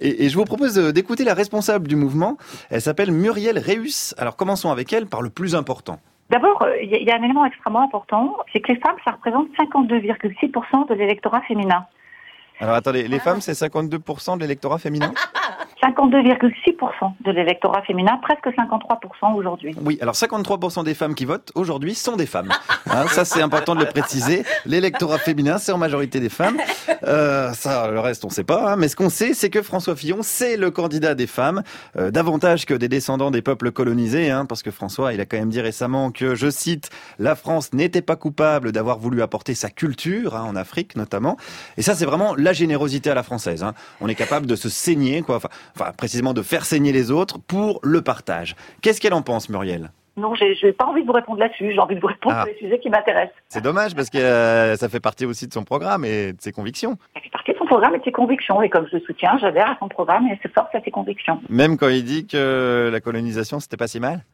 S28: Et, je vous propose d'écouter la responsable du mouvement. Elle s'appelle Muriel Réus. Alors commençons avec elle par le plus important.
S29: D'abord, euh, il y a un élément extrêmement important, c'est que les femmes, ça représente 52,6% de l'électorat féminin.
S28: Alors attendez, les femmes, c'est 52% de l'électorat féminin?
S29: 52,6% de l'électorat féminin, presque 53% aujourd'hui.
S28: Oui, alors 53% des femmes qui votent aujourd'hui sont des femmes. Hein, ça, c'est important de le préciser. L'électorat féminin, c'est en majorité des femmes. Euh, ça, le reste, on sait pas. hein. Mais ce qu'on sait, c'est que François Fillon, c'est le candidat des femmes, euh, davantage que des descendants des peuples colonisés, hein, parce que François, il a quand même dit récemment que, je cite, la France n'était pas coupable d'avoir voulu apporter sa culture, en Afrique notamment. Et ça, c'est vraiment la générosité à la française. hein. On est capable de se saigner, quoi. Enfin, enfin, précisément de faire saigner les autres pour le partage. Qu'est-ce qu'elle en pense, Muriel?
S29: Non, j'ai j'ai pas envie de vous répondre là-dessus, j'ai envie de vous répondre
S28: Ah.
S29: sur les sujets qui m'intéressent.
S28: C'est dommage parce que euh, ça fait partie aussi de son programme et de ses convictions.
S29: Ça fait partie de son programme et de ses convictions, et comme je le soutiens, j'adhère à son programme et c'est force à ses convictions.
S28: Même quand il dit que la colonisation c'était pas si mal?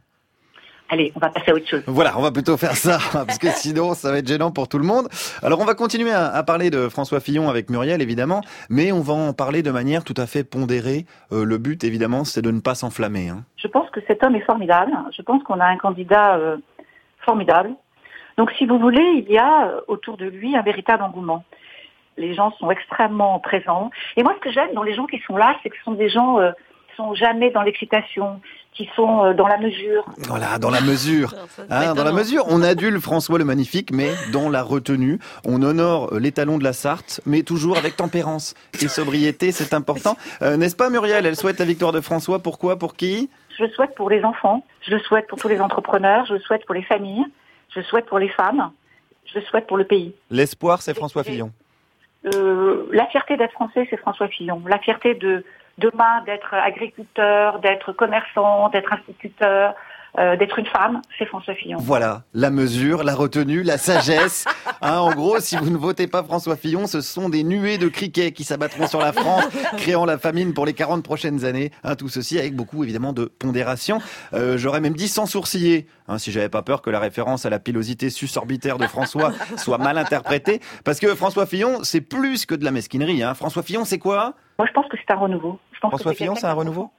S29: Allez, on va passer à autre chose.
S28: Voilà, on va plutôt faire ça parce que sinon ça va être gênant pour tout le monde. Alors on va continuer à, à parler de François Fillon avec Muriel évidemment, mais on va en parler de manière tout à fait pondérée. Euh, le but évidemment c'est de ne pas s'enflammer. hein.
S29: Je pense que cet homme est formidable. Je pense qu'on a un candidat euh, formidable. Donc, si vous voulez, il y a euh, autour de lui un véritable engouement. Les gens sont extrêmement présents. Et moi, ce que j'aime dans les gens qui sont là, c'est que ce sont des gens euh, sont jamais dans l'excitation, qui sont euh, dans la mesure.
S28: Voilà, dans la mesure. Hein, dans la mesure, on adule François le Magnifique, mais dans la retenue. On honore euh, l'étalon de la Sarthe, mais toujours avec tempérance et sobriété, c'est important. Euh, N'est-ce pas Muriel? Elle souhaite la victoire de François. Pourquoi? Pour qui?
S29: Je le souhaite pour les enfants, je le souhaite pour tous les entrepreneurs, je le souhaite pour les familles, je le souhaite pour les femmes, je le souhaite pour le pays.
S28: L'espoir, c'est François Fillon.
S29: Euh, la fierté d'être français, c'est François Fillon. La fierté de demain d'être agriculteur, d'être commerçant, d'être instituteur, euh, d'être une femme, c'est François Fillon.
S28: Voilà, la mesure, la retenue, la sagesse. Hein, en gros, si vous ne votez pas François Fillon, ce sont des nuées de criquets qui s'abattront sur la France, créant la famine pour les 40 prochaines années. Hein, tout ceci avec beaucoup, évidemment, de pondération. Euh, J'aurais même dit sans sourciller, hein, si j'avais pas peur que la référence à la pilosité susorbitaire de François soit mal interprétée. Parce que François Fillon, c'est plus que de la mesquinerie. François Fillon, c'est quoi?
S29: Moi, je pense que c'est un renouveau. Je pense
S28: François Fillon, c'est un renouveau?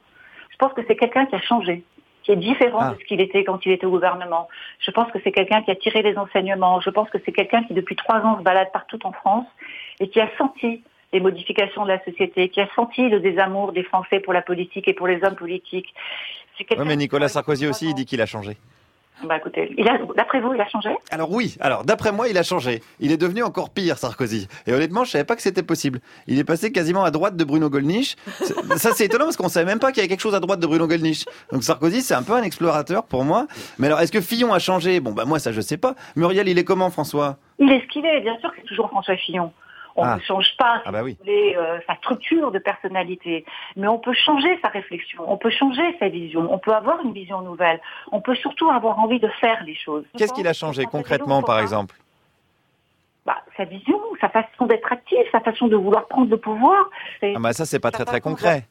S29: Je pense que c'est quelqu'un qui a changé, qui est différent
S28: Ah.
S29: de ce qu'il était quand il était au gouvernement. Je pense que c'est quelqu'un qui a tiré les enseignements. Je pense que c'est quelqu'un qui, depuis trois ans, se balade partout en France et qui a senti les modifications de la société, qui a senti le désamour des Français pour la politique et pour les hommes politiques.
S28: Oui, mais Nicolas Sarkozy aussi, il dit qu'il a changé.
S29: Bah écoutez, il a, d'après vous, il a changé?
S28: Alors oui, alors d'après moi, il a changé. Il est devenu encore pire, Sarkozy. Et honnêtement, je savais pas que c'était possible. Il est passé quasiment à droite de Bruno Gollnisch. Ça, c'est étonnant parce qu'on savait même pas qu'il y avait quelque chose à droite de Bruno Gollnisch. Donc Sarkozy, c'est un peu un explorateur pour moi. Mais alors, est-ce que Fillon a changé? Bon, bah moi, ça, je sais pas. Muriel, il est comment, François?
S29: Il est ce qu'il est, bien sûr que c'est toujours François Fillon. On
S28: Ah.
S29: ne change pas si
S28: Ah bah oui.
S29: vous voulez, euh, sa structure de personnalité, mais on peut changer sa réflexion, on peut changer sa vision, on peut avoir une vision nouvelle, on peut surtout avoir envie de faire les choses.
S28: Qu'est-ce qu'il a changé concrètement, par exemple?
S29: Bah, Sa vision, sa façon d'être actif, sa façon de vouloir prendre le pouvoir,
S28: Ah bah ça, c'est pas très très
S29: de-
S28: concret.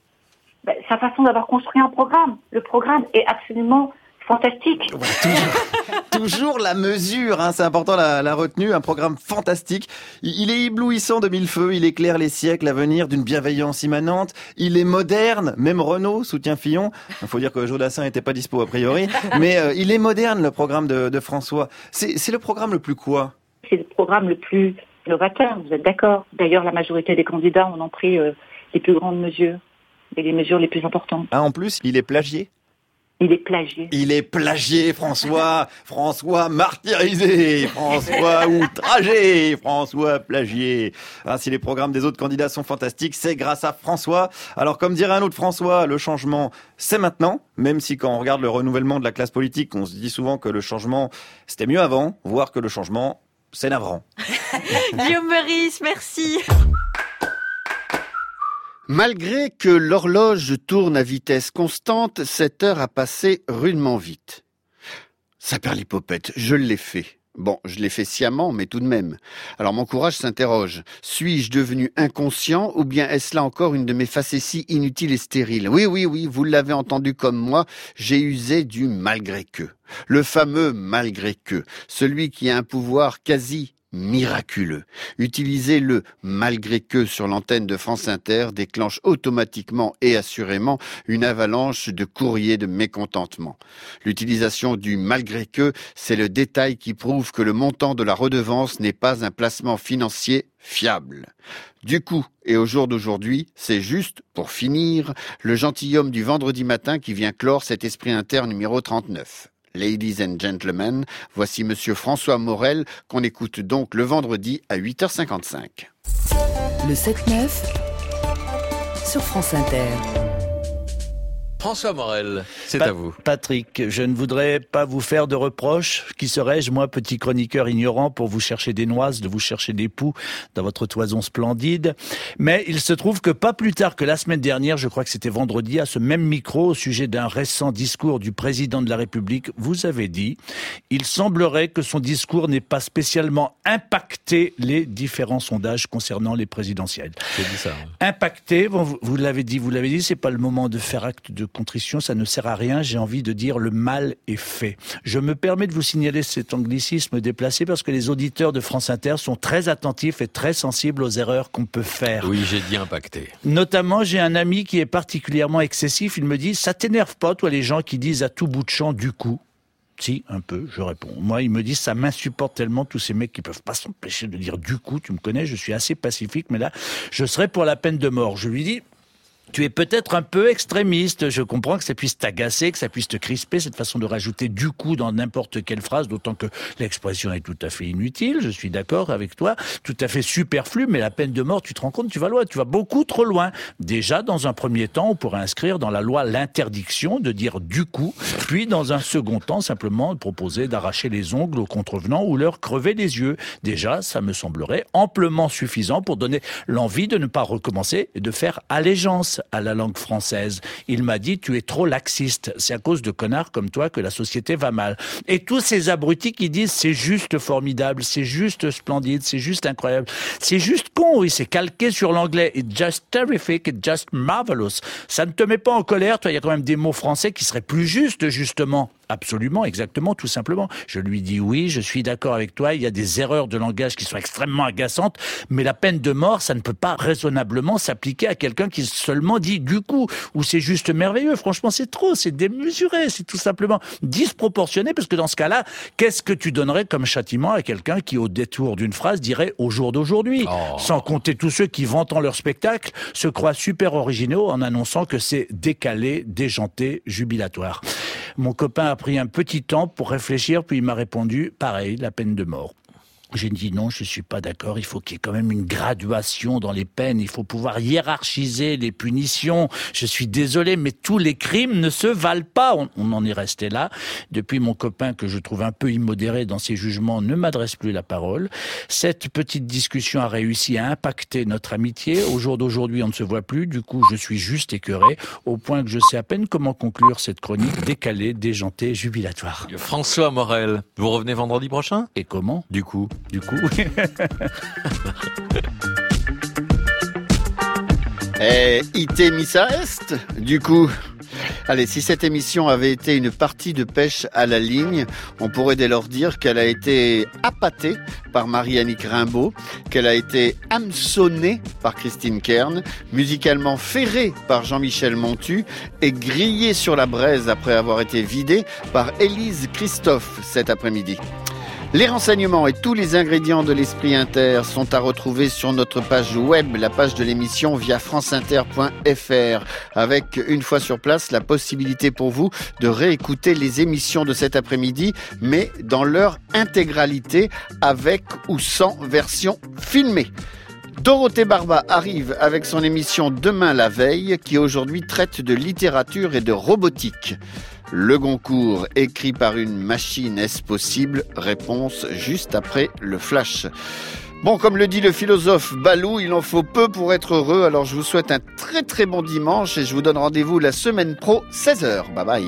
S29: bah, sa façon d'avoir construit un programme. Le programme est absolument fantastique.
S28: Toujours la mesure, hein, c'est important la, la retenue, un programme fantastique. Il, est éblouissant de mille feux, il éclaire les siècles à venir d'une bienveillance immanente. Il est moderne, même Renault soutient Fillon. Il faut dire que Jodassin n'était pas dispo a priori, mais euh, il est moderne le programme de, de François. C'est c'est le programme le plus quoi?
S29: C'est le programme le plus novateur, vous êtes d'accord? D'ailleurs, la majorité des candidats en ont pris euh, les plus grandes mesures et les mesures les plus importantes.
S28: Ah, En plus, il est plagié.
S29: Il est plagié.
S28: Il est plagié, François. François martyrisé. François outragé. François plagié. Ah, si les programmes des autres candidats sont fantastiques, c'est grâce à François. Alors, comme dirait un autre François, le changement, c'est maintenant. Même si quand on regarde le renouvellement de la classe politique, on se dit souvent que le changement, c'était mieux avant, voire que le changement, c'est navrant.
S27: Guillaume Meurice, merci.
S7: Malgré que l'horloge tourne à vitesse constante, cette heure a passé rudement vite. Saperlipopette, je l'ai fait. Bon, je l'ai fait sciemment, mais tout de même. Alors mon courage s'interroge. Suis-je devenu inconscient ou bien est-ce là encore une de mes facéties inutiles et stériles? Oui, oui, oui, vous l'avez entendu comme moi, j'ai usé du malgré que. Le fameux malgré que. Celui qui a un pouvoir quasi miraculeux. Utiliser le malgré que sur l'antenne de France Inter déclenche automatiquement et assurément une avalanche de courriers de mécontentement. L'utilisation du malgré que, c'est le détail qui prouve que le montant de la redevance n'est pas un placement financier fiable. Du coup, et au jour d'aujourd'hui, c'est juste, pour finir, le gentilhomme du vendredi matin qui vient clore cet esprit inter numéro 39. Ladies and gentlemen, voici monsieur François Morel qu'on écoute donc le vendredi à 8h55.
S8: Le 7-9 sur France Inter.
S30: François Morel, c'est à vous.
S31: Patrick, je ne voudrais pas vous faire de reproches. Qui serais-je, moi, petit chroniqueur ignorant, pour vous chercher des noises, de vous chercher des poux dans votre toison splendide? Mais il se trouve que pas plus tard que la semaine dernière, je crois que c'était vendredi, à ce même micro, au sujet d'un récent discours du président de la République, vous avez dit, il semblerait que son discours n'ait pas spécialement impacté les différents sondages concernant les présidentielles.
S30: J'ai dit ça.
S31: Impacté, bon, vous, vous l'avez dit, vous l'avez dit, c'est pas le moment de faire acte de contrition, ça ne sert à rien. J'ai envie de dire le mal est fait. Je me permets de vous signaler cet anglicisme déplacé parce que les auditeurs de France Inter sont très attentifs et très sensibles aux erreurs qu'on peut faire.
S30: Oui, j'ai dit impacté.
S31: Notamment, j'ai un ami qui est particulièrement excessif. Il me dit, ça t'énerve pas, toi, les gens qui disent à tout bout de champ du coup? Si, un peu, je réponds. Moi, il me dit, ça m'insupporte tellement tous ces mecs qui peuvent pas s'empêcher de dire du coup, tu me connais, je suis assez pacifique, mais là, je serais pour la peine de mort. Je lui dis, tu es peut-être un peu extrémiste. Je comprends que ça puisse t'agacer, que ça puisse te crisper, cette façon de rajouter du coup dans n'importe quelle phrase, d'autant que l'expression est tout à fait inutile. Je suis d'accord avec toi. Tout à fait superflu, mais la peine de mort, tu te rends compte, tu vas loin. Tu vas beaucoup trop loin. Déjà, dans un premier temps, on pourrait inscrire dans la loi l'interdiction de dire du coup, puis dans un second temps, simplement proposer d'arracher les ongles aux contrevenants ou leur crever les yeux. Déjà, ça me semblerait amplement suffisant pour donner l'envie de ne pas recommencer et de faire allégeance à la langue française. Il m'a dit, tu es trop laxiste. C'est à cause de connards comme toi que la société va mal. Et tous ces abrutis qui disent, c'est juste formidable, c'est juste splendide, c'est juste incroyable. C'est juste con, oui, c'est calqué sur l'anglais. It's just terrific, it's just marvelous. Ça ne te met pas en colère, toi, il y a quand même des mots français qui seraient plus justes, justement. Absolument, exactement, tout simplement. Je lui dis oui, je suis d'accord avec toi, il y a des erreurs de langage qui sont extrêmement agaçantes, mais la peine de mort, ça ne peut pas raisonnablement s'appliquer à quelqu'un qui seulement dit du coup, ou c'est juste merveilleux. Franchement, c'est trop, c'est démesuré, c'est tout simplement disproportionné, parce que dans ce cas-là, qu'est-ce que tu donnerais comme châtiment à quelqu'un qui, au détour d'une phrase, dirait au jour d'aujourd'hui? Sans compter tous ceux qui, vantant leur spectacle, se croient super originaux en annonçant que c'est décalé, déjanté, jubilatoire. Mon copain pris un petit temps pour réfléchir, puis il m'a répondu, pareil, la peine de mort. J'ai dit non, je suis pas d'accord. Il faut qu'il y ait quand même une graduation dans les peines. Il faut pouvoir hiérarchiser les punitions. Je suis désolé, mais tous les crimes ne se valent pas. On, on en est resté là. Depuis, mon copain, que je trouve un peu immodéré dans ses jugements, ne m'adresse plus la parole. Cette petite discussion a réussi à impacter notre amitié. Au jour d'aujourd'hui, on ne se voit plus. Du coup, je suis juste écœuré, au point que je sais à peine comment conclure cette chronique décalée, déjantée, jubilatoire.
S30: François Morel, vous revenez vendredi prochain?
S31: Et comment?
S30: Du coup.
S31: Du coup,
S7: Eh, ite missa est, du coup. Allez, si cette émission avait été une partie de pêche à la ligne, on pourrait dès lors dire qu'elle a été appâtée par Marie-Annick Rimbaud, qu'elle a été hameçonnée par Christine Kern, musicalement ferrée par Jean-Michel Montu et grillée sur la braise après avoir été vidée par Élise Christophe cet après-midi. Les renseignements et tous les ingrédients de l'esprit inter sont à retrouver sur notre page web, la page de l'émission via franceinter.fr, avec une fois sur place la possibilité pour vous de réécouter les émissions de cet après-midi, mais dans leur intégralité, avec ou sans version filmée. Dorothée Barba arrive avec son émission Demain la veille, qui aujourd'hui traite de littérature et de robotique. Le Goncourt, écrit par une machine, est-ce possible? Réponse juste après le flash. Bon, comme le dit le philosophe Balou, il en faut peu pour être heureux, alors je vous souhaite un très très bon dimanche et je vous donne rendez-vous la semaine pro, 16h. Bye bye.